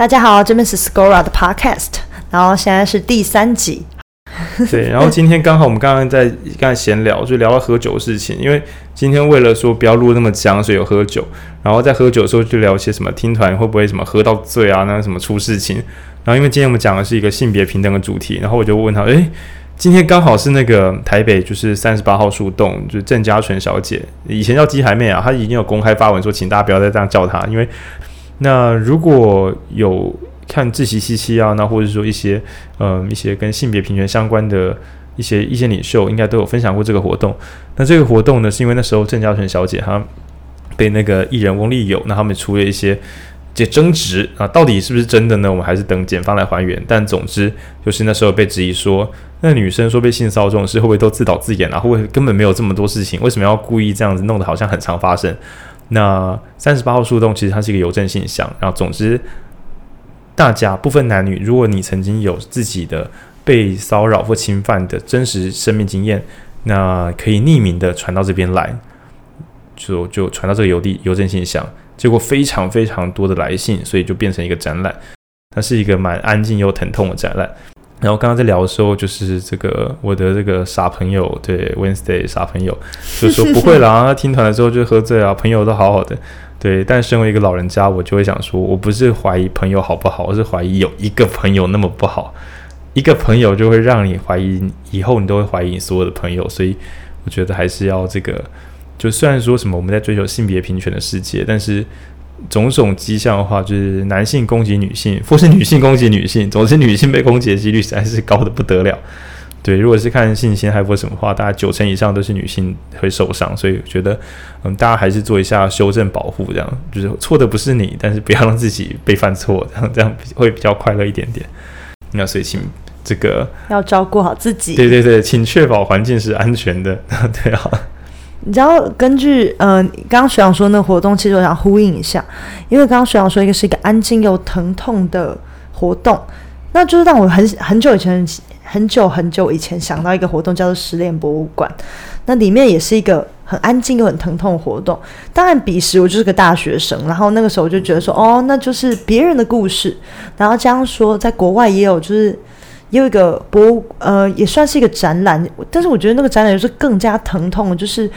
大家好，这边是 Scora 的 Podcast，然后现在是第三集。对，然后今天刚好我们刚刚在刚才闲聊，就聊到喝酒的事情。因为今天为了说不要录那么僵，所以有喝酒。然后在喝酒的时候就聊一些什么听团会不会什么喝到醉啊，那什么出事情。然后因为今天我们讲的是一个性别平等的主题，然后我就问他，诶，今天刚好是那个台北就是三十八号树洞，就是郑嘉纯小姐，以前叫鸡海妹啊，她已经有公开发文说，请大家不要再这样叫她，因为那如果有。看自习七七啊，那或者说一些，嗯，一些跟性别平权相关的一些意见领袖，应该都有分享过这个活动。那这个活动呢，是因为那时候郑嘉纯小姐她被那个艺人翁立友，那他们出了一些这争执啊，到底是不是真的呢？我们还是等检方来还原。但总之就是那时候被质疑说，那女生说被性骚扰这种事会不会都自导自演啊？会不会根本没有这么多事情？为什么要故意这样子弄得好像很常发生？那三十八号树洞其实它是一个邮政信箱，然后总之。大家不分男女，如果你曾经有自己的被骚扰或侵犯的真实生命经验，那可以匿名的传到这边来，就就传到这个邮递邮政信箱。结果非常非常多的来信，所以就变成一个展览。它是一个蛮安静又疼痛的展览。然后刚刚在聊的时候，就是这个我的这个傻朋友，对 Wednesday 傻朋友，就说不会啦，听团的时候就喝醉啊，朋友都好好的。对，但身为一个老人家，我就会想说，我不是怀疑朋友好不好，我是怀疑有一个朋友那么不好，一个朋友就会让你怀疑，以后你都会怀疑你所有的朋友，所以我觉得还是要这个，就虽然说什么我们在追求性别平权的世界，但是种种迹象的话，就是男性攻击女性，或是女性攻击女性，总之女性被攻击的几率实在是高的不得了。对，如果是看性侵害或什么话，大概九成以上都是女性会受伤，所以我觉得，嗯，大家还是做一下修正保护，这样就是错的不是你，但是不要让自己被犯错，这样 这样会比较快乐一点点。那所以请这个要照顾好自己。对对对，请确保环境是安全的。对啊，你知道根据呃刚刚学长说那个活动，其实我想呼应一下，因为刚刚学长说一个是一个安静又疼痛的活动，那就是让我很很久以前。很久很久以前想到一个活动叫做失恋博物馆，那里面也是一个很安静又很疼痛的活动。当然，彼时我就是个大学生，然后那个时候我就觉得说，哦，那就是别人的故事。然后这样说，在国外也有，就是也有一个博物，呃，也算是一个展览。但是我觉得那个展览就是更加疼痛，就是。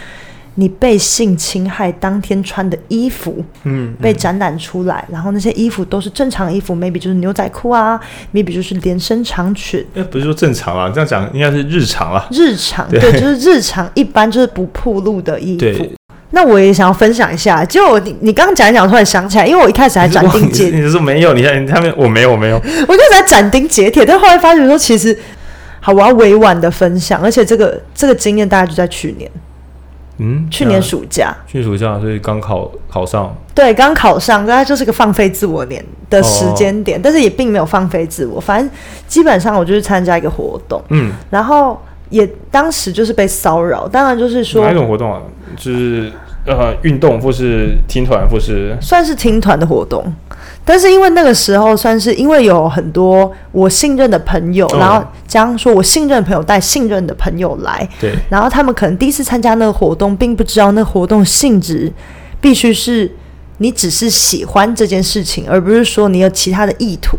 你被性侵害当天穿的衣服，嗯，被展览出来，然后那些衣服都是正常衣服，maybe 就是牛仔裤啊，maybe 就是连身长裙。哎，不是说正常啊，这样讲应该是日常啊。日常，对，就是日常，一般就是不铺路的衣服。那我也想要分享一下，结果你你刚刚讲一讲，突然想起来，因为我一开始还斩钉截，你说没有，你看他们我没有我没有，我就在斩钉截铁，但后来发觉说其实，好，我要委婉的分享，而且这个这个经验大概就在去年。嗯，去年暑假，去年暑假，所以刚考考上，对，刚考上，大概就是个放飞自我年的时间点，但是也并没有放飞自我，反正基本上我就是参加一个活动，嗯，然后也当时就是被骚扰，当然就是说哪一种活动啊，就是呃运动或是听团或是算是听团的活动。但是因为那个时候算是因为有很多我信任的朋友，然后将说我信任的朋友带信任的朋友来，对，然后他们可能第一次参加那个活动，并不知道那活动性质必须是你只是喜欢这件事情，而不是说你有其他的意图。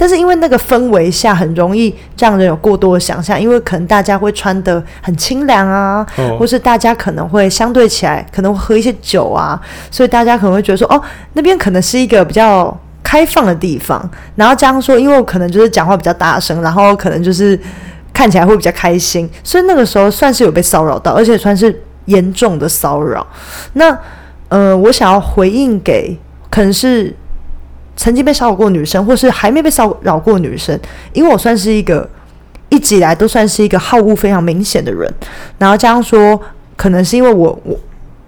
但是因为那个氛围下很容易让人有过多的想象，因为可能大家会穿得很清凉啊，或是大家可能会相对起来可能会喝一些酒啊，所以大家可能会觉得说，哦，那边可能是一个比较开放的地方。然后这样说，因为我可能就是讲话比较大声，然后可能就是看起来会比较开心，所以那个时候算是有被骚扰到，而且算是严重的骚扰。那呃，我想要回应给可能是。曾经被骚扰过女生，或是还没被骚扰过女生，因为我算是一个一直以来都算是一个好恶非常明显的人。然后加上说，可能是因为我我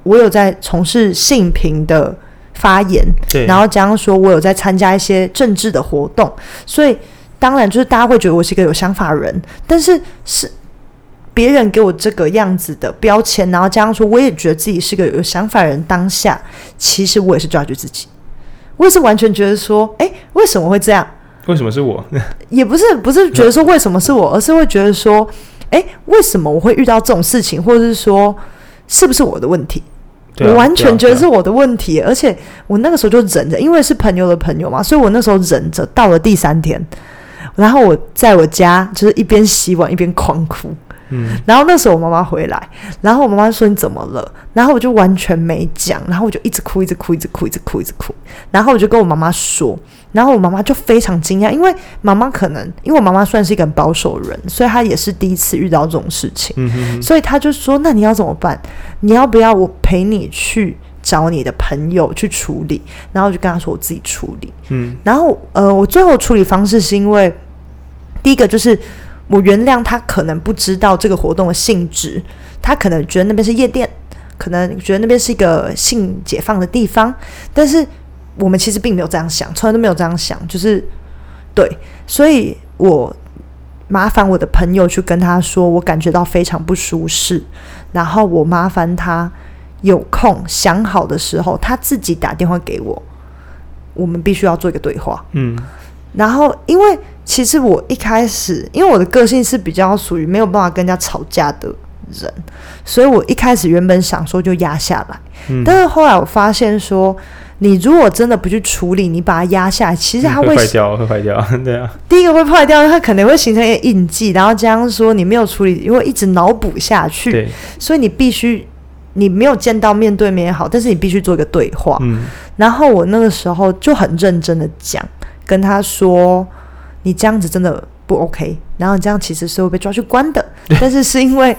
我有在从事性平的发言，对。然后加上说，我有在参加一些政治的活动，所以当然就是大家会觉得我是一个有想法人。但是是别人给我这个样子的标签，然后加上说，我也觉得自己是个有想法人。当下其实我也是抓住自己。我是完全觉得说，哎，为什么会这样？为什么是我？也不是，不是觉得说为什么是我，而是会觉得说，哎，为什么我会遇到这种事情，或者是说，是不是我的问题？啊我完全觉得是我的问题，而且我那个时候就忍着，因为是朋友的朋友嘛，所以我那时候忍着。到了第三天，然后我在我家就是一边洗碗一边狂哭。嗯，然后那时候我妈妈回来，然后我妈妈说你怎么了？然后我就完全没讲，然后我就一直哭，一直哭，一直哭，一直哭，一直哭。然后我就跟我妈妈说，然后我妈妈就非常惊讶，因为妈妈可能因为我妈妈算是一个很保守人，所以她也是第一次遇到这种事情。嗯哼哼，所以她就说：“那你要怎么办？你要不要我陪你去找你的朋友去处理？”然后我就跟他说：“我自己处理。嗯”然后呃，我最后处理方式是因为第一个就是我原谅他可能不知道这个活动的性质，他可能觉得那边是夜店，可能觉得那边是一个性解放的地方，但是我们其实并没有这样想，从来都没有这样想，就是对，所以我麻烦我的朋友去跟他说，我感觉到非常不舒适，然后我麻烦他有空想好的时候，他自己打电话给我，我们必须要做一个对话。嗯然后，因为其实我一开始，因为我的个性是比较属于没有办法跟人家吵架的人，所以我一开始原本想说就压下来，嗯，但是后来我发现说，你如果真的不去处理，你把它压下来，其实它会 会坏掉，会坏掉，对啊，第一个会坏掉，它可能会形成一个印记，然后加上说你没有处理，因为一直脑补下去，对，所以你必须你没有见到面对面也好，但是你必须做一个对话。嗯。然后我那个时候就很认真的讲，跟他说：“你这样子真的不 OK，然后你这样其实是会被抓去关的。但是是因为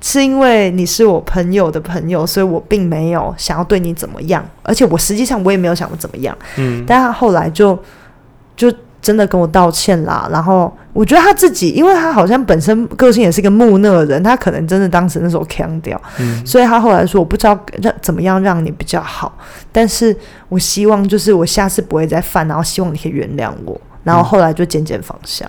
是因为你是我朋友的朋友，所以我并没有想要对你怎么样，而且我实际上我也没有想过怎么样。嗯，但他后来就就真的跟我道歉啦。然后我觉得他自己，因为他好像本身个性也是一个木讷的人，他可能真的当时那时候腔掉，嗯所以他后来说我不知道让怎么样让你比较好，但是我希望就是我下次不会再犯，然后希望你可以原谅我。然后后来就渐渐放下。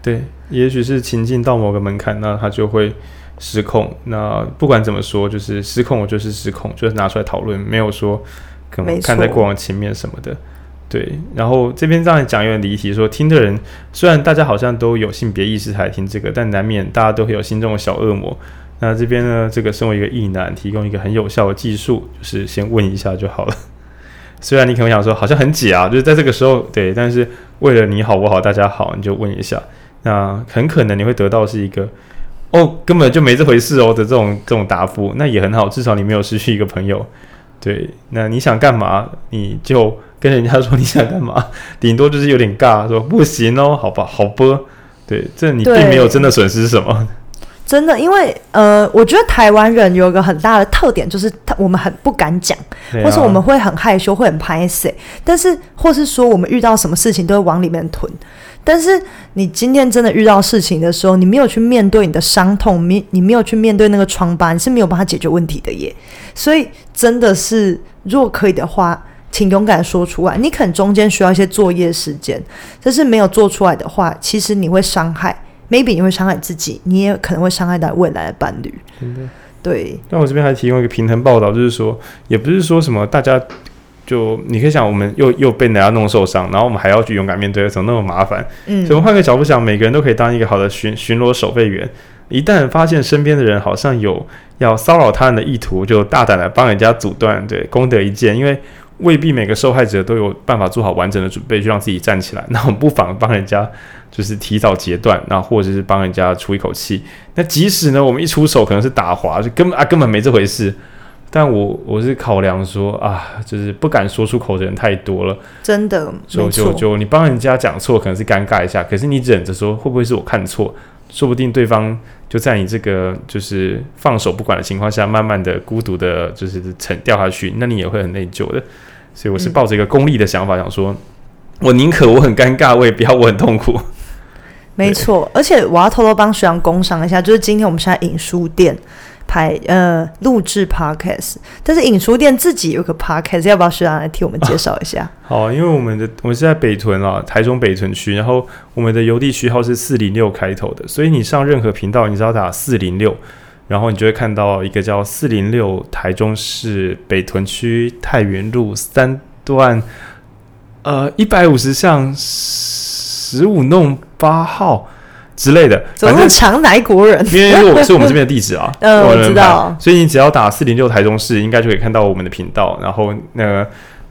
对，也许是情境到某个门槛，那他就会失控。那不管怎么说，就是失控，我就是失控，就是拿出来讨论，没有说可能看在过往情面什么的。对，然后这边这样讲有点离题，说听的人虽然大家好像都有性别意识才听这个，但难免大家都会有心中的小恶魔。那这边呢，这个身为一个异男，提供一个很有效的技术，就是先问一下就好了。虽然你可能想说好像很解啊，就是在这个时候对，但是为了你好我好大家好，你就问一下。那很可能你会得到是一个哦根本就没这回事哦的这种这种答复，那也很好，至少你没有失去一个朋友。对，那你想干嘛，你就跟人家说你想干嘛，顶多就是有点尬，说不行哦，好吧，好吧。对，这你并没有真的损失什么。真的，因为呃，我觉得台湾人有一个很大的特点，就是他我们很不敢讲，啊或是我们会很害羞，会很拍谁，但是或是说我们遇到什么事情都会往里面吞。但是你今天真的遇到事情的时候，你没有去面对你的伤痛，你你没有去面对那个疮疤，你是没有办法解决问题的耶。所以真的是，如果可以的话，请勇敢说出来。你可能中间需要一些作业时间，但是没有做出来的话，其实你会伤害，maybe 你会伤害自己，你也可能会伤害到未来的伴侣。真的。对，那我这边还提供一个平衡报道，就是说，也不是说什么大家就你可以想，我们又又被人家弄受伤，然后我们还要去勇敢面对，怎么那么麻烦？嗯所以我们换个角度想，每个人都可以当一个好的巡巡逻守备员。一旦发现身边的人好像有要骚扰他人的意图，就大胆的帮人家阻断，对，功德一件。因为未必每个受害者都有办法做好完整的准备，去让自己站起来。那我们不妨帮人家就是提早截断，那或者是帮人家出一口气。那即使呢，我们一出手可能是打滑，就根本啊根本没这回事。但我我是考量说啊，就是不敢说出口的人太多了，真的就，就就你帮人家讲错，可能是尴尬一下，可是你忍着说，会不会是我看错？说不定对方就在你这个就是放手不管的情况下，慢慢的孤独的，就是沉掉下去，那你也会很内疚的。所以我是嗯抱着一个功利的想法，想说，我宁可我很尴尬，我也不要我很痛苦。没错。而且我要偷偷帮徐阳工商一下，就是今天我们是在影书店拍呃录制 podcast，但是影书店自己有个 podcast，要不要徐阳来替我们介绍一下？好，因为我们的我们是在北屯啊，台中北屯区，然后我们的邮递区号是四零六开头的，所以你上任何频道，你只要打四零六，然后你就会看到一个叫四零六台中市北屯区太原路三段，呃一百五十巷十五弄八号。之类的，反正常来国人？因为是我是我们这边的地址啊，嗯我知道所以你只要打四零六台中市，应该就可以看到我们的频道。然后那个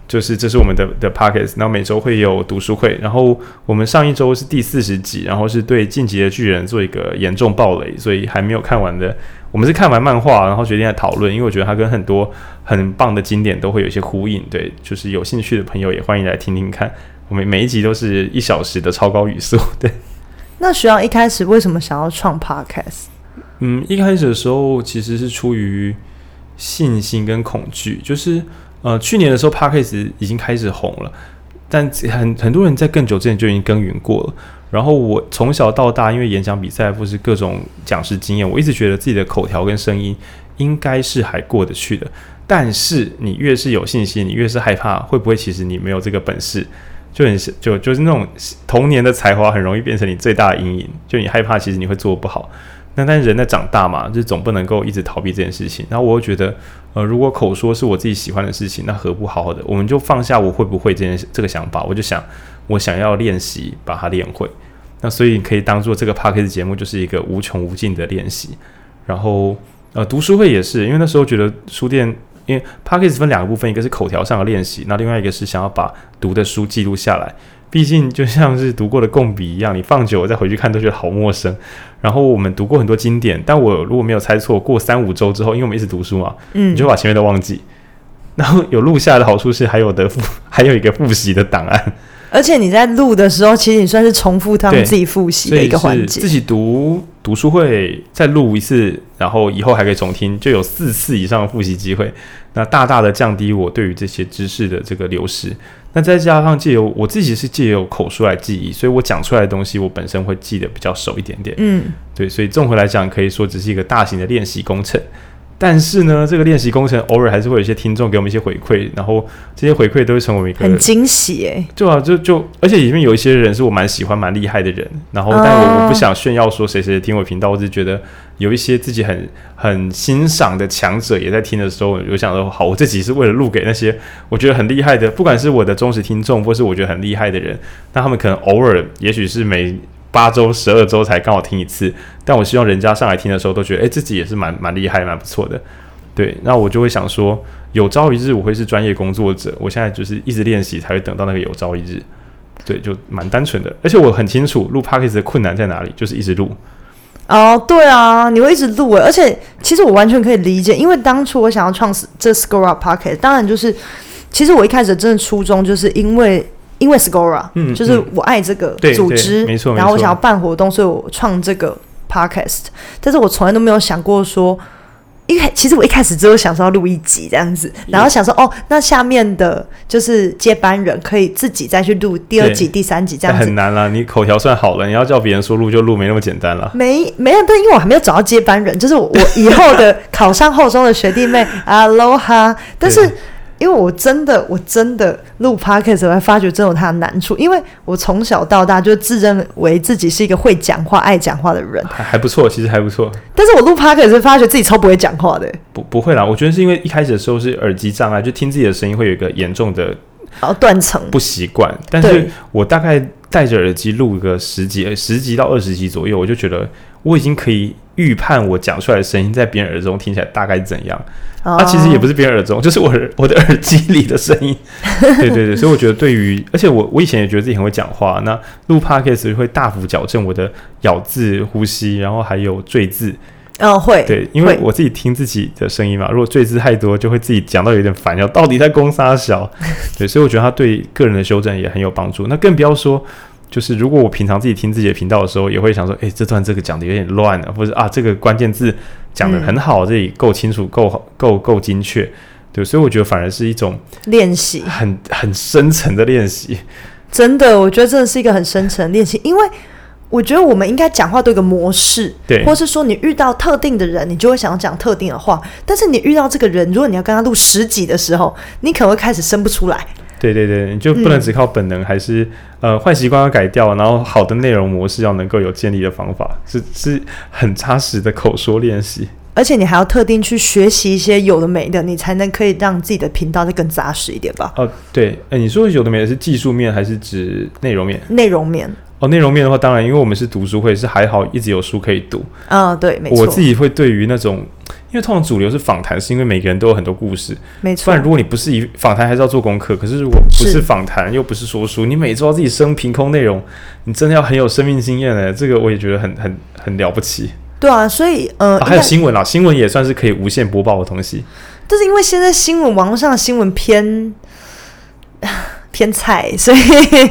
就是这是我们的的 p o c k e t 然后每周会有读书会，然后我们上一周是第四十集，然后是对《晋级的巨人》做一个严重暴雷，所以还没有看完的，我们是看完漫画，然后决定来讨论，因为我觉得它跟很多很棒的经典都会有一些呼应。对，就是有兴趣的朋友也欢迎来听听看。我们每一集都是一小时的超高语速，对。那徐阳一开始为什么想要创 podcast？嗯，一开始的时候其实是出于信心跟恐惧，就是呃，去年的时候，Parks 已经开始红了，但很很多人在更久之前就已经耕耘过了。然后我从小到大，因为演讲比赛或是各种讲师经验，我一直觉得自己的口条跟声音应该是还过得去的。但是你越是有信心，你越是害怕，会不会其实你没有这个本事？就很就就是那种童年的才华很容易变成你最大的阴影，就你害怕，其实你会做不好。那但是人在长大嘛，就总不能够一直逃避这件事情。然后我又觉得，呃，如果口说是我自己喜欢的事情，那何不好好的，我们就放下我会不会这件这个想法，我就想我想要练习把它练会。那所以可以当做这个 p a r k a s 节目就是一个无穷无尽的练习。然后呃，读书会也是，因为那时候觉得书店。因为 p a c k a g e 分两个部分，一个是口条上的练习，那另外一个是想要把读的书记录下来。毕竟就像是读过的共笔一样，你放久了再回去看都觉得好陌生。然后我们读过很多经典，但我如果没有猜错，过三五周之后，因为我们一直读书嘛，嗯你就把前面都忘记。然后有录下来的好处是还有的复，还有一个复习的档案，而且你在录的时候，其实你算是重复他们自己复习的一个环节。自己读读书会再录一次，然后以后还可以重听，就有四次以上的复习机会。那大大的降低我对于这些知识的这个流失。那再加上借由我自己是借由口述来记忆，所以我讲出来的东西，我本身会记得比较熟一点点。嗯，对，所以综合来讲，可以说只是一个大型的练习工程。但是呢，这个练习工程偶尔还是会有一些听众给我们一些回馈，然后这些回馈都会成为一个很惊喜哎、对啊，就就，而且里面有一些人是我蛮喜欢、蛮厉害的人，然后，但我、哦。我不想炫耀说谁谁听我频道，我只是觉得有一些自己很很欣赏的强者也在听的时候，我就想说，好，我这集是为了录给那些我觉得很厉害的，不管是我的忠实听众，或是我觉得很厉害的人，那他们可能偶尔，也许是每八周、十二周才刚好听一次，但我希望人家上来听的时候都觉得，哎，自己也是蛮蛮厉害、蛮不错的。对，那我就会想说，有朝一日我会是专业工作者。我现在就是一直练习，才会等到那个有朝一日。对，就蛮单纯的，而且我很清楚录 p o d c a s t 的困难在哪里，就是一直录。哦，对啊，你会一直录诶，而且其实我完全可以理解，因为当初我想要创这 Scora Pocket，当然就是，其实我一开始真的初衷就是因为因为 Scora，嗯就是我爱这个组织，没错没错然后我想要办活动，所以我创这个 Podcast，但是我从来都没有想过说。因为其实我一开始只有想说要录一集这样子，然后想说哦，那下面的就是接班人可以自己再去录第二集、第三集这样子很难啦，你口条算好了，你要叫别人说录就录，没那么简单了。没没有，但因为我还没有找到接班人，就是我我以后的 考上后中的学弟妹，aloha。但是对因为我真的我真的录 podcast，我才发觉真有它的难处，因为我从小到大就自认为自己是一个会讲话、爱讲话的人，还还不错，其实还不错。但是我录 podcast 发觉自己超不会讲话的。不不会啦，我觉得是因为一开始的时候是耳机障碍，就听自己的声音会有一个严重的然后断层，不习惯。但是我大概戴着耳机录个十集、呃十集到二十集左右，我就觉得我已经可以预判我讲出来的声音在别人耳中听起来大概怎样。啊它、其实也不是别人耳中，就是我的我的耳机里的声音。对对对，所以我觉得对于，而且我我以前也觉得自己很会讲话，那录 podcast 会大幅矫正我的咬字、呼吸，然后还有赘字。嗯会对，因为我自己听自己的声音嘛，如果赘字太多，就会自己讲到有点烦，要到底在攻杀小。对，所以我觉得它对个人的修正也很有帮助。那更不要说。就是如果我平常自己听自己的频道的时候，也会想说，诶，这段这个讲的有点乱啊，或者啊，这个关键字讲的很好，这里够清楚、够好、够够精确，对，所以我觉得反而是一种练习，很很深层的练习。真的，我觉得真的是一个很深层的练习，因为我觉得我们应该讲话都有个模式，对或是说你遇到特定的人，你就会想要讲特定的话，但是你遇到这个人，如果你要跟他录十集的时候，你可能会开始生不出来。对对对，你就不能只靠本能，还是呃坏习惯要改掉，然后好的内容模式要能够有建立的方法，是是很扎实的口说练习。而且你还要特定去学习一些有的没的，你才能可以让自己的频道再更扎实一点吧。哦，对，哎，你说有的没的是技术面还是指内容面？内容面，哦，内容面的话，当然，因为我们是读书会，是还好一直有书可以读。嗯，对，没错。我自己会对于那种，因为通常主流是访谈，是因为每个人都有很多故事。没错。不然，如果你不是以访谈，还是要做功课。可是，如果不是访谈，又不是说书，你每周自己生凭空内容，你真的要很有生命经验的。这个我也觉得很很很了不起。对啊，所以呃，还有新闻啦，新闻也算是可以无限播报的东西。但是因为现在新闻网络上的新闻偏。偏菜，所以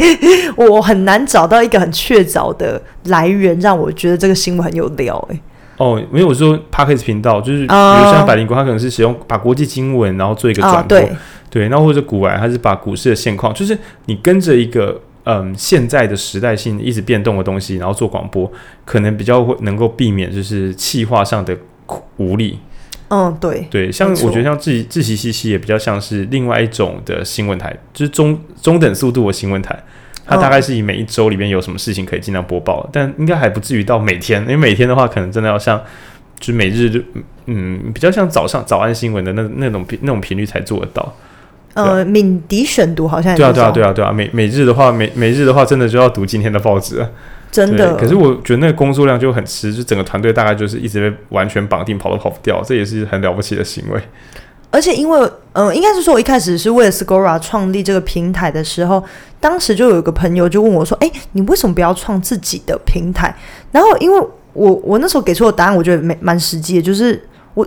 我很难找到一个很确凿的来源，让我觉得这个新闻很有料。哎，哦，没有说 p a c k e 频道，就是比如像百灵国，它可能是使用把国际经文，然后做一个转播，对，然后或者古玩，它是把股市的现况，就是你跟着一个嗯现在的时代性一直变动的东西，然后做广播，可能比较会能够避免就是气化上的无力。嗯，对对，像我觉得像自自习西西也比较像是另外一种的新闻台，就是中中等速度的新闻台，它大概是以每一周里面有什么事情可以尽量播报，但应该还不至于到每天，因为每天的话可能真的要像就是每日就嗯比较像早上早安新闻的那那种那种频率才做得到。呃，敏迪选读好像对啊对啊对啊对啊，每每日的话每每日的话真的就要读今天的报纸。真的，可是我觉得那个工作量就很吃，就整个团队大概就是一直被完全绑定，跑都跑不掉，这也是很了不起的行为。而且因为，嗯，应该是说，我一开始是为了 Scora 创立这个平台的时候，当时就有一个朋友就问我说：“哎，你为什么不要创自己的平台？”然后，因为我我那时候给出的答案，我觉得蛮蛮实际的，就是我。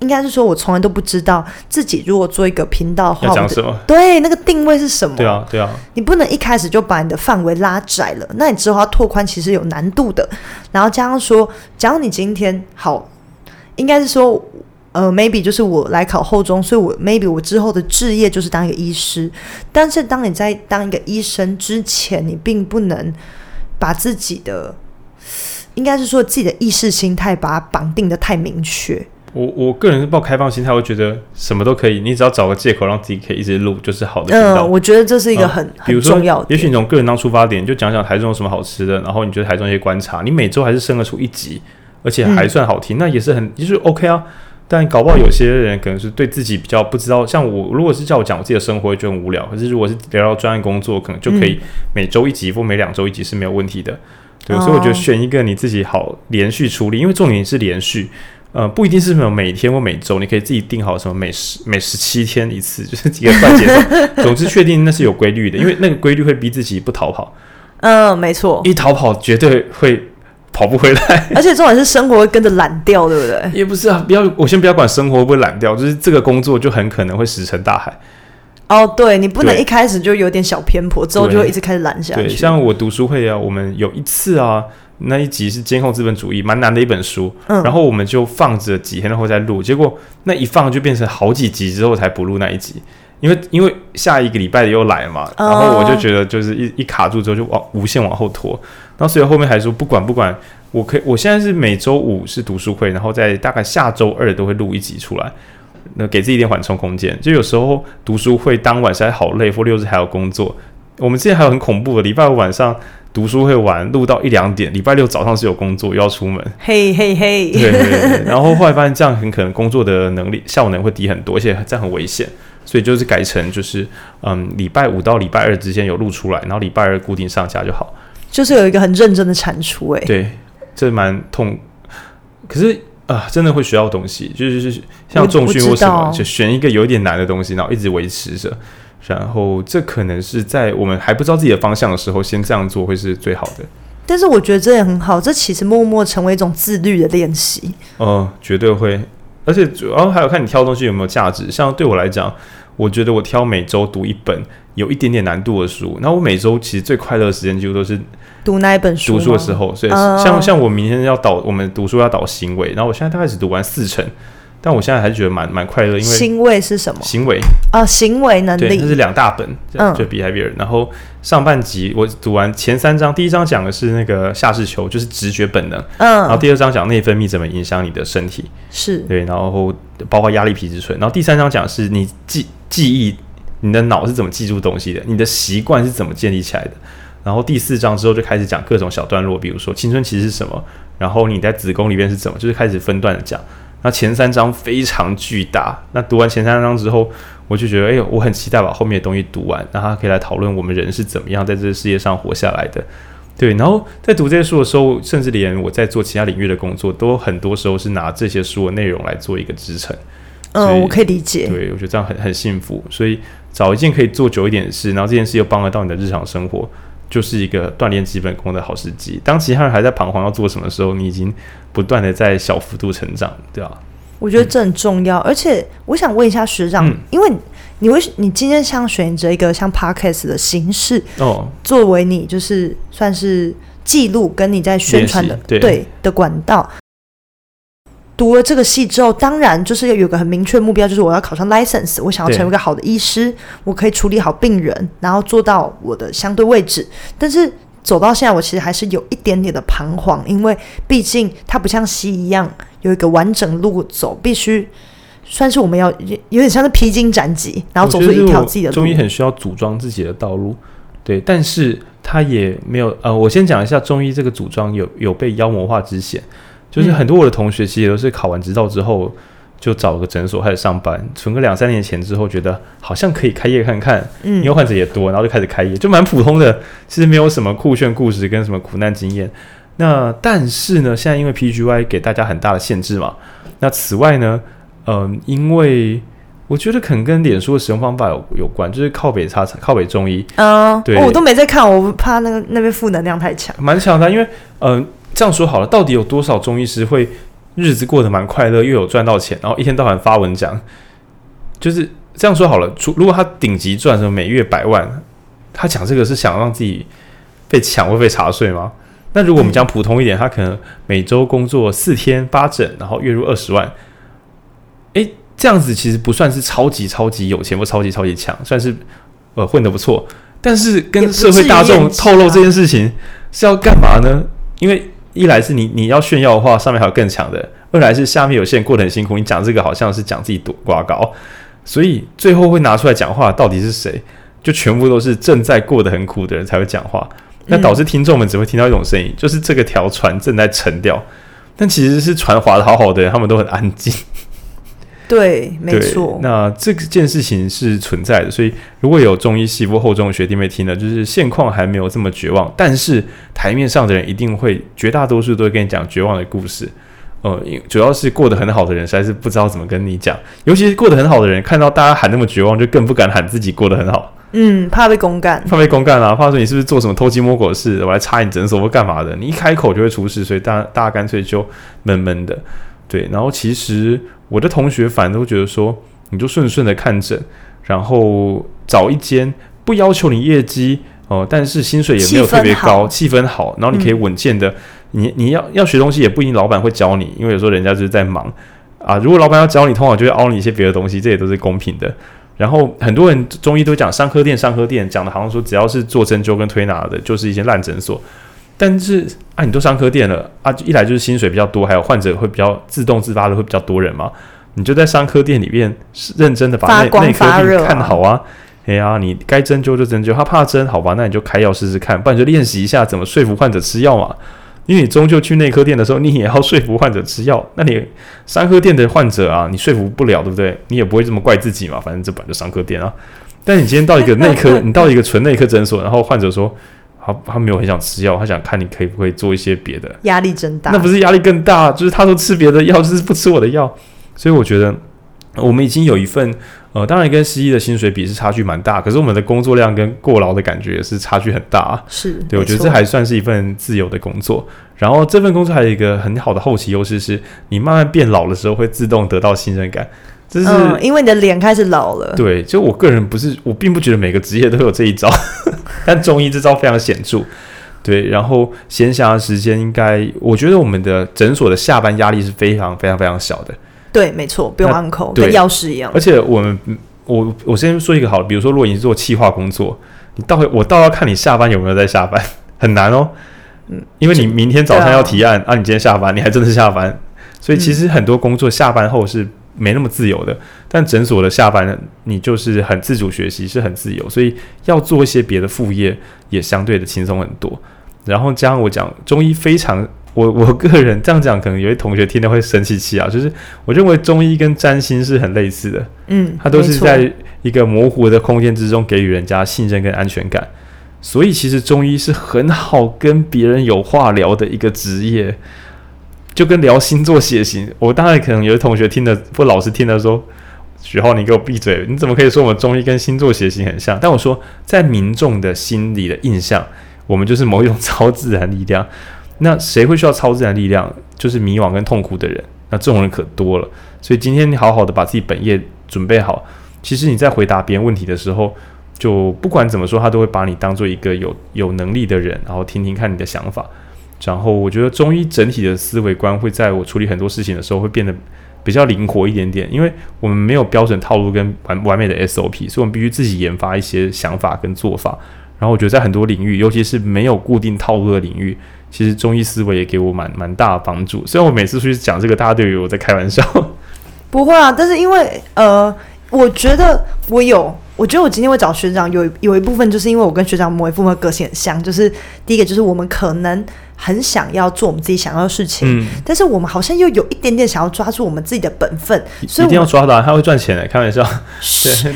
应该是说，我从来都不知道自己如果做一个频道的话，讲什么？对，那个定位是什么？对啊，对啊。你不能一开始就把你的范围拉窄了，那你之后要拓宽其实有难度的。然后加上说，假如你今天好，应该是说，呃，maybe 就是我来考后中，所以我 maybe 我之后的置业就是当一个医师。但是当你在当一个医生之前，你并不能把自己的，应该是说自己的意识心态把它绑定的太明确。我我个人是抱开放心态，我觉得什么都可以，你只要找个借口让自己可以一直录，就是好的频道。嗯，我觉得这是一个很很重要。也许你从个人当出发点，就讲讲台中有什么好吃的，然后你觉得台中一些观察，你每周还是生得出一集，而且还算好听，那也是很就是 OK 啊。但搞不好有些人可能是对自己比较不知道，像我如果是叫我讲我自己的生活，就很无聊。可是如果是聊到专业工作，可能就可以每周一集或每两周一集是没有问题的。对，所以我觉得选一个你自己好连续处理，因为重点是连续。呃，不一定是什么每天或每周，你可以自己定好什么每十每十七天一次，就是几个半节奏。总之确定那是有规律的，因为那个规律会逼自己不逃跑。嗯，没错，一逃跑绝对会跑不回来。而且重点是生活会跟着懒掉，对不对？也不是啊，不要我先不要管生活会不会懒掉，就是这个工作就很可能会石沉大海。哦，对你不能一开始就有点小偏颇，之后就会一直开始懒下去。对，像我读书会啊，我们有一次啊。那一集是监控资本主义，蛮难的一本书。嗯，然后我们就放着几天后再录，结果那一放就变成好几集之后才补录那一集，因为因为下一个礼拜又来嘛，然后我就觉得就是一一卡住之后就往无限往后拖，然后所以后面还说不管不管，我可以我现在是每周五是读书会，然后在大概下周二都会录一集出来，那给自己一点缓冲空间。就有时候读书会当晚实在好累，或六日还要工作，我们之前还有很恐怖的礼拜五晚上。读书会玩录到一两点，礼拜六早上是有工作又要出门，嘿嘿嘿。对对对，然后后来发现这样很可能工作的能力效能会低很多，而且这样很危险，所以就是改成就是嗯，礼拜五到礼拜二之间有录出来，然后礼拜二固定上架就好。就是有一个很认真的产出，哎，对，这蛮痛，可是啊，真的会学到东西，就是就是像重训或什么，就选一个有点难的东西，然后一直维持着。然后，这可能是在我们还不知道自己的方向的时候，先这样做会是最好的。但是我觉得这也很好，这其实默默成为一种自律的练习。哦，绝对会。而且主要还有看你挑东西有没有价值。像对我来讲，我觉得我挑每周读一本有一点点难度的书。那我每周其实最快乐的时间几乎都是读那一本书。读书的时候，所以像像我明天要导，我们读书要导行为，然后我现在大概只读完四成。但我现在还是觉得蛮蛮快乐，因为行为是什么？行为啊，行为能力，这是两大本，嗯，就 behavior。然后上半集我读完前三章，第一章讲的是那个下视球，就是直觉本能，嗯，然后第二章讲内分泌怎么影响你的身体，是。对，然后包括压力皮质醇，然后第三章讲是你记记忆，你的脑是怎么记住东西的，你的习惯是怎么建立起来的，然后第四章之后就开始讲各种小段落，比如说青春期是什么，然后你在子宫里面是怎么，就是开始分段的讲。那前三章非常巨大。那读完前三章之后，我就觉得，哎呦，我很期待把后面的东西读完，那他可以来讨论我们人是怎么样在这个世界上活下来的。对，然后在读这些书的时候，甚至连我在做其他领域的工作，都很多时候是拿这些书的内容来做一个支撑。嗯，我可以理解。对，我觉得这样很很幸福。所以找一件可以做久一点的事，然后这件事又帮得到你的日常生活，就是一个锻炼基本功的好时机。当其他人还在彷徨要做什么的时候，你已经不断的在小幅度成长，对吧、我觉得这很重要，而且我想问一下学长，嗯因为你为你今天想选择一个像 podcast 的形式，哦，作为你就是算是记录跟你在宣传的对的管道。读了这个系之后，当然就是要有个很明确的目标，就是我要考上 license，我想要成为一个好的医师，我可以处理好病人，然后做到我的相对位置。但是走到现在，我其实还是有一点点的彷徨，因为毕竟它不像西一样有一个完整路走，必须算是我们要有有点像是披荆斩棘，然后走出一条自己的路中医。很需要组装自己的道路，对，但是他也没有呃，我先讲一下中医这个组装有有被妖魔化之嫌，就是嗯很多我的同学其实也都是考完执照之后就找个诊所开始上班，存个两三年钱之后，觉得好像可以开业看看，嗯因为嗯，患者也多，然后就开始开业，就蛮普通的，其实没有什么酷炫故事跟什么苦难经验。那但是呢，现在因为 PGY 给大家很大的限制嘛，那此外呢，嗯、因为我觉得可能跟脸书的使用方法有有关，就是靠北差靠北中医嗯，对哦我都没在看，我怕那个那边负能量太强。蛮强的，因为嗯、这样说好了，到底有多少中医师会日子过得蛮快乐，又有赚到钱，然后一天到晚发文讲，就是这样说好了，除如果他顶级赚什么每月百万，他讲这个是想让自己被抢会被查税吗？那如果我们讲普通一点，他可能每周工作四天八整，然后月入二十万，诶，这样子其实不算是超级超级有钱或超级超级强，算是呃混得不错。但是跟社会大众透露这件事情是要干嘛呢？因为一来是你你要炫耀的话，上面还有更强的；二来是下面有些人过得很辛苦，你讲这个好像是讲自己多瓜高，所以最后会拿出来讲话到底是谁？就全部都是正在过得很苦的人才会讲话，那导致听众们只会听到一种声音，就是这个条船正在沉掉。但其实是船划的好好的人，他们都很安静。对，没错。那这件事情是存在的，所以如果有中医系或后中的学弟妹听了，就是现况还没有这么绝望，但是台面上的人一定会，绝大多数都会跟你讲绝望的故事。呃，因主要是过得很好的人，实在是不知道怎么跟你讲。尤其是过得很好的人，看到大家喊那么绝望，就更不敢喊自己过得很好，嗯，怕被公干。怕被公干啊，怕说你是不是做什么偷鸡摸狗的事，我来插你诊所或干嘛的。你一开口就会出事，所以大家大家干脆就闷闷的。对，然后其实我的同学反而都觉得说，你就顺顺的看诊，然后找一间不要求你业绩哦、但是薪水也没有特别高，气氛好，然后你可以稳健的，你你要要学东西也不一定老板会教你，因为有时候人家就是在忙啊。如果老板要教你，通常就会凹你一些别的东西，这也都是公平的。然后很多人中医都讲商科店，商科店讲的好像说只要是做针灸跟推拿的，就是一些烂诊所。但是啊，你都商科店了啊，一来就是薪水比较多，还有患者会比较自动自发的会比较多人嘛，你就在商科店里面认真的把内科病看好啊。哎呀，你该针灸就针灸，他怕针，好吧，那你就开药试试看，不然你就练习一下怎么说服患者吃药嘛。因为你终究去内科店的时候，你也要说服患者吃药。那你三科店的患者啊，你说服不了，对不对？你也不会这么怪自己嘛，反正这本就三科店啊。但你今天到一个 内科，你到一个纯内科诊所，然后患者说，他他没有很想吃药，他想看你可以不可以做一些别的，压力真大。那不是压力更大？就是他说吃别的药，就是不吃我的药。所以我觉得我们已经有一份，呃，当然跟西医的薪水比是差距蛮大，可是我们的工作量跟过劳的感觉也是差距很大啊。是，对，我觉得这还算是一份自由的工作。然后这份工作还有一个很好的后期优势是，你慢慢变老的时候会自动得到信任感。这是、嗯，因为你的脸开始老了。对，就我个人不是，我并不觉得每个职业都有这一招，但中医这招非常显著。对，然后闲暇的时间应该，我觉得我们的诊所的下班压力是非常非常非常小的，对，没错，不用那 uncle，对跟钥匙一样而。且我们，我我先说一个好的，比如说，如果你是做企划工作，你到我倒要看你下班有没有在下班，很难哦。嗯，因为你明天早上要提案啊你今天下班，你还真的是下班，所以其实很多工作下班后是没那么自由的。但诊所的下班，你就是很自主学习，是很自由，所以要做一些别的副业也相对的轻松很多。然后加上我讲中医非常，我我个人这样讲，可能有些同学听了会生气气啊，就是我认为中医跟占星是很类似的。嗯，它都是在一个模糊的空间之中给予人家信任跟安全感。所以其实中医是很好跟别人有话聊的一个职业，就跟聊星座血型。我当然可能有些同学听的或老师听的说。许浩，你给我闭嘴！你怎么可以说我们中医跟星座血型很像？但我说，在民众的心理的印象，我们就是某一种 超自然力量。那谁会需要超自然力量？就是迷惘跟痛苦的人。那这种人可多了。所以今天你好好的把自己本业准备好，其实你在回答别人问题的时候，就不管怎么说，他都会把你当做一个有有能力的人，然后听听看你的想法。然后我觉得中医整体的思维观会在我处理很多事情的时候会变得。比较灵活一点点，因为我们没有标准套路跟完完美的 SOP，所以我们必须自己研发一些想法跟做法。然后我觉得在很多领域，尤其是没有固定套路的领域，其实中医思维也给我蛮蛮大的帮助。虽然我每次出去讲这个，大家都以为我在开玩笑，不会啊。但是因为呃，我觉得我有。我觉得我今天会找学长，有有一部分就是因为我跟学长某一部分个性很像，就是第一个就是我们可能很想要做我们自己想要的事情，但是我们好像又有一点点想要抓住我们自己的本分，所以一定要抓到，他会赚钱的，开玩笑。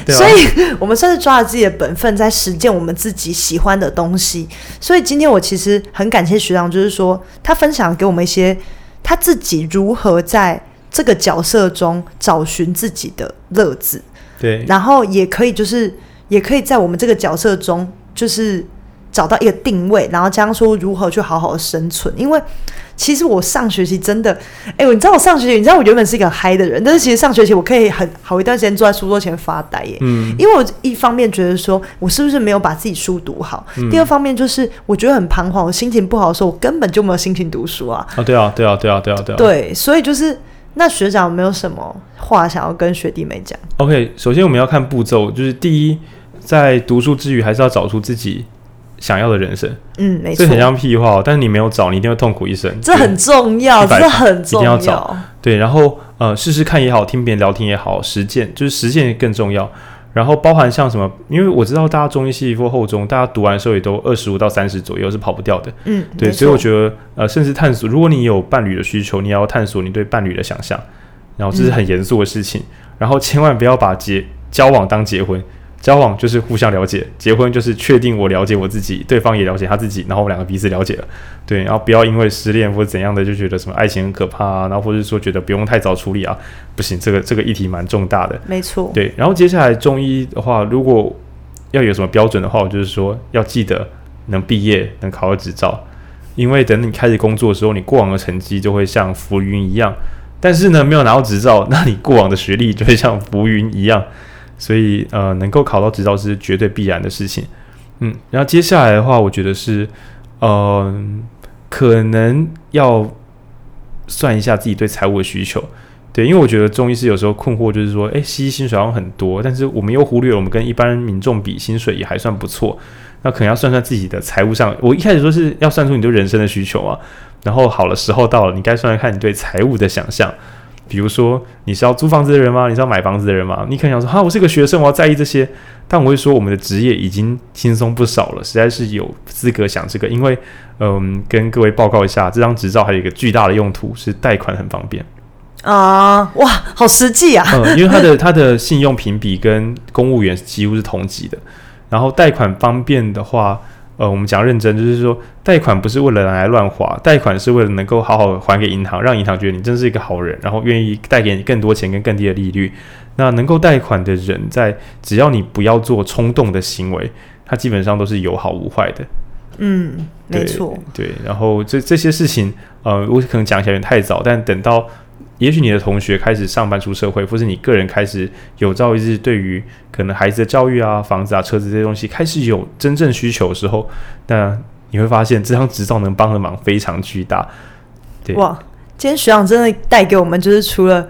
对，所以我们算是抓了自己的本分，在实践我们自己喜欢的东西。所以今天我其实很感谢学长，就是说他分享给我们一些他自己如何在这个角色中找寻自己的乐子。对，然后也可以，就是也可以在我们这个角色中，就是找到一个定位，然后这样说如何去好好的生存。因为其实我上学期真的，哎，你知道我上学期，你知道我原本是一个嗨的人，但是其实上学期我可以很好一段时间坐在书桌前发呆耶。嗯，因为我一方面觉得说我是不是没有把自己书读好，第二方面就是我觉得很彷徨，我心情不好的时候，我根本就没有心情读书啊。啊，对啊，对啊，对啊，对啊，对啊。对，所以就是。那学长有没有什么话想要跟学弟妹讲？OK，首先我们要看步骤，就是第一，在读书之余，还是要找出自己想要的人生。嗯，没错，这很像屁话，但是你没有找，你一定会痛苦一生。这很重要，这很重要。一定要找。对，然后呃，试试看也好，听别人聊天也好，实践就是实践更重要。然后包含像什么，因为我知道大家中医系或后中，大家读完的时候也都二十五到三十左右是跑不掉的。嗯，对，所以我觉得呃，甚至探索，如果你有伴侣的需求，你要探索你对伴侣的想象，然后这是很严肃的事情，然后千万不要把结交往当结婚。交往就是互相了解，结婚就是确定我了解我自己，对方也了解他自己，然后我们两个彼此了解了，对，然后不要因为失恋或者怎样的就觉得什么爱情很可怕啊，然后或者说觉得不用太早处理啊，不行，这个这个议题蛮重大的，没错，对，然后接下来中医的话，如果要有什么标准的话，我就是说要记得能毕业，能考到执照，因为等你开始工作的时候，你过往的成绩就会像浮云一样，但是呢，没有拿到执照，那你过往的学历就会像浮云一样。所以，呃，能够考到执照是绝对必然的事情，嗯，然后接下来的话，我觉得是，呃，可能要算一下自己对财务的需求，对，因为我觉得中医师有时候困惑，就是说，诶，西医薪水好像很多，但是我们又忽略了我们跟一般民众比，薪水也还算不错，那可能要算算自己的财务上，我一开始说是要算出你对人生的需求啊，然后好了，时候到了，你该算算看你对财务的想象。比如说，你是要租房子的人吗？你是要买房子的人吗？你可能想说，哈，我是个学生，我要在意这些。但我会说，我们的职业已经轻松不少了，实在是有资格想这个。因为，嗯，跟各位报告一下，这张执照还有一个巨大的用途是贷款很方便啊！哇，好实际啊！嗯，因为它的它的信用评比跟公务员几乎是同级的。然后贷款方便的话。呃，我们讲认真，就是说，贷款不是为了拿来乱花，贷款是为了能够好好还给银行，让银行觉得你真是一个好人，然后愿意贷给你更多钱跟更低的利率。那能够贷款的人，在只要你不要做冲动的行为，他基本上都是有好无坏的。嗯，没错。对，然后这这些事情，呃，我可能讲起来有点太早，但等到。也许你的同学开始上班出社会，或是你个人开始有朝一日对于可能孩子的教育啊、房子啊、车子这些东西开始有真正需求的时候，那你会发现这张执照能帮的忙非常巨大。对，哇，今天学长真的带给我们就是除了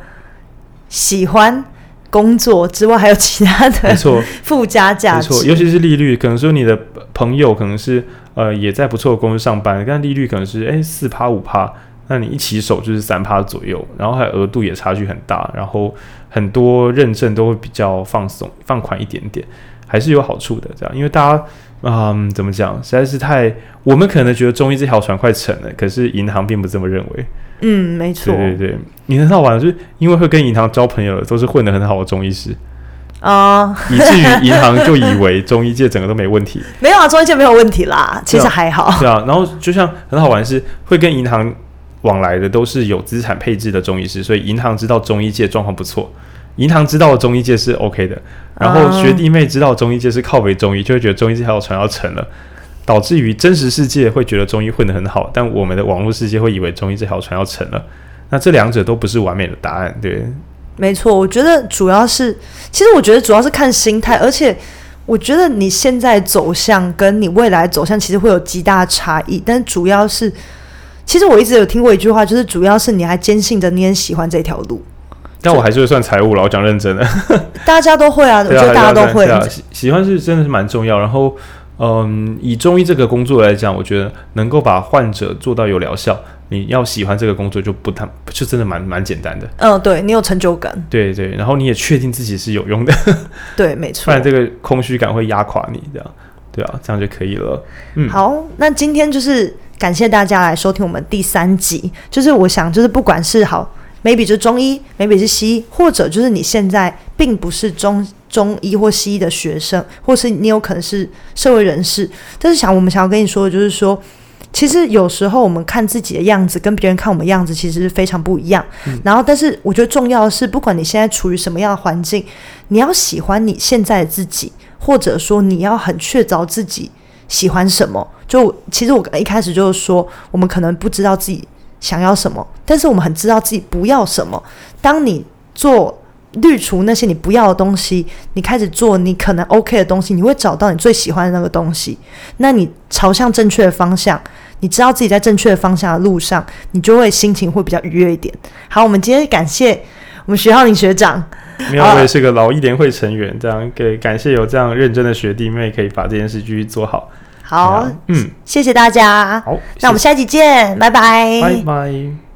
喜欢工作之外，还有其他的没错 附加价值。没错，尤其是利率，可能说你的朋友可能是呃也在不错的公司上班，但利率可能是哎四趴五趴。那你一起手就是三趴左右，然后还有额度也差距很大，然后很多认证都会比较放松放宽一点点，还是有好处的。这样，因为大家嗯怎么讲，实在是太我们可能觉得中医这条船快沉了，可是银行并不这么认为。嗯，没错。对对对，你很好玩，就是因为会跟银行交朋友的都是混得很好的中医师。啊、以至于银行就以为中医界整个都没问题。没有啊，中医界没有问题啦，其实还好。对啊，然后就像很好玩是会跟银行往来的都是有资产配置的中医师，所以银行知道中医界状况不错，银行知道中医界是 OK 的，然后啊学弟妹知道中医界是靠北中医，就会觉得中医这条船要沉了。导致于真实世界会觉得中医混得很好，但我们的网络世界会以为中医这条船要沉了。那这两者都不是完美的答案，对，没错，我觉得主要是，其实我觉得主要是看心态，而且我觉得你现在走向跟你未来走向其实会有极大的差异，但主要是，其实我一直有听过一句话，就是主要是你还坚信着你很喜欢这条路，但我还是会算财务了。我讲认真的，大家都会 啊，我觉得大家都会对，啊，喜喜欢是真的是蛮重要。然后，嗯，以中医这个工作来讲，我觉得能够把患者做到有疗效，你要喜欢这个工作就不太，就真的蛮蛮简单的。嗯，对你有成就感，对对，然后你也确定自己是有用的，对，没错 不然。这个空虚感会压垮你，这样对啊，这样就可以了。嗯，好，那今天就是感谢大家来收听我们第三集。就是我想，就是不管是好，maybe 就是中医，maybe 是西医，或者就是你现在并不是中中医或西医的学生，或是你有可能是社会人士，但是想我们想要跟你说的就是说。其实有时候我们看自己的样子跟别人看我们样子其实是非常不一样。然后，但是我觉得重要的是，不管你现在处于什么样的环境，你要喜欢你现在的自己，或者说你要很确凿自己喜欢什么。就其实我一开始就是说，我们可能不知道自己想要什么，但是我们很知道自己不要什么。当你做滤除那些你不要的东西，你开始做你可能 OK 的东西，你会找到你最喜欢的那个东西。那你朝向正确的方向，你知道自己在正确的方向的路上，你就会心情会比较愉悦一点。好，我们今天感谢我们徐浩林学长。没有，我也是个老一联会成员，这样给感谢有这样认真的学弟妹可以把这件事继续做好。好，嗯，谢谢大家。好，那我们下期见，拜拜拜拜。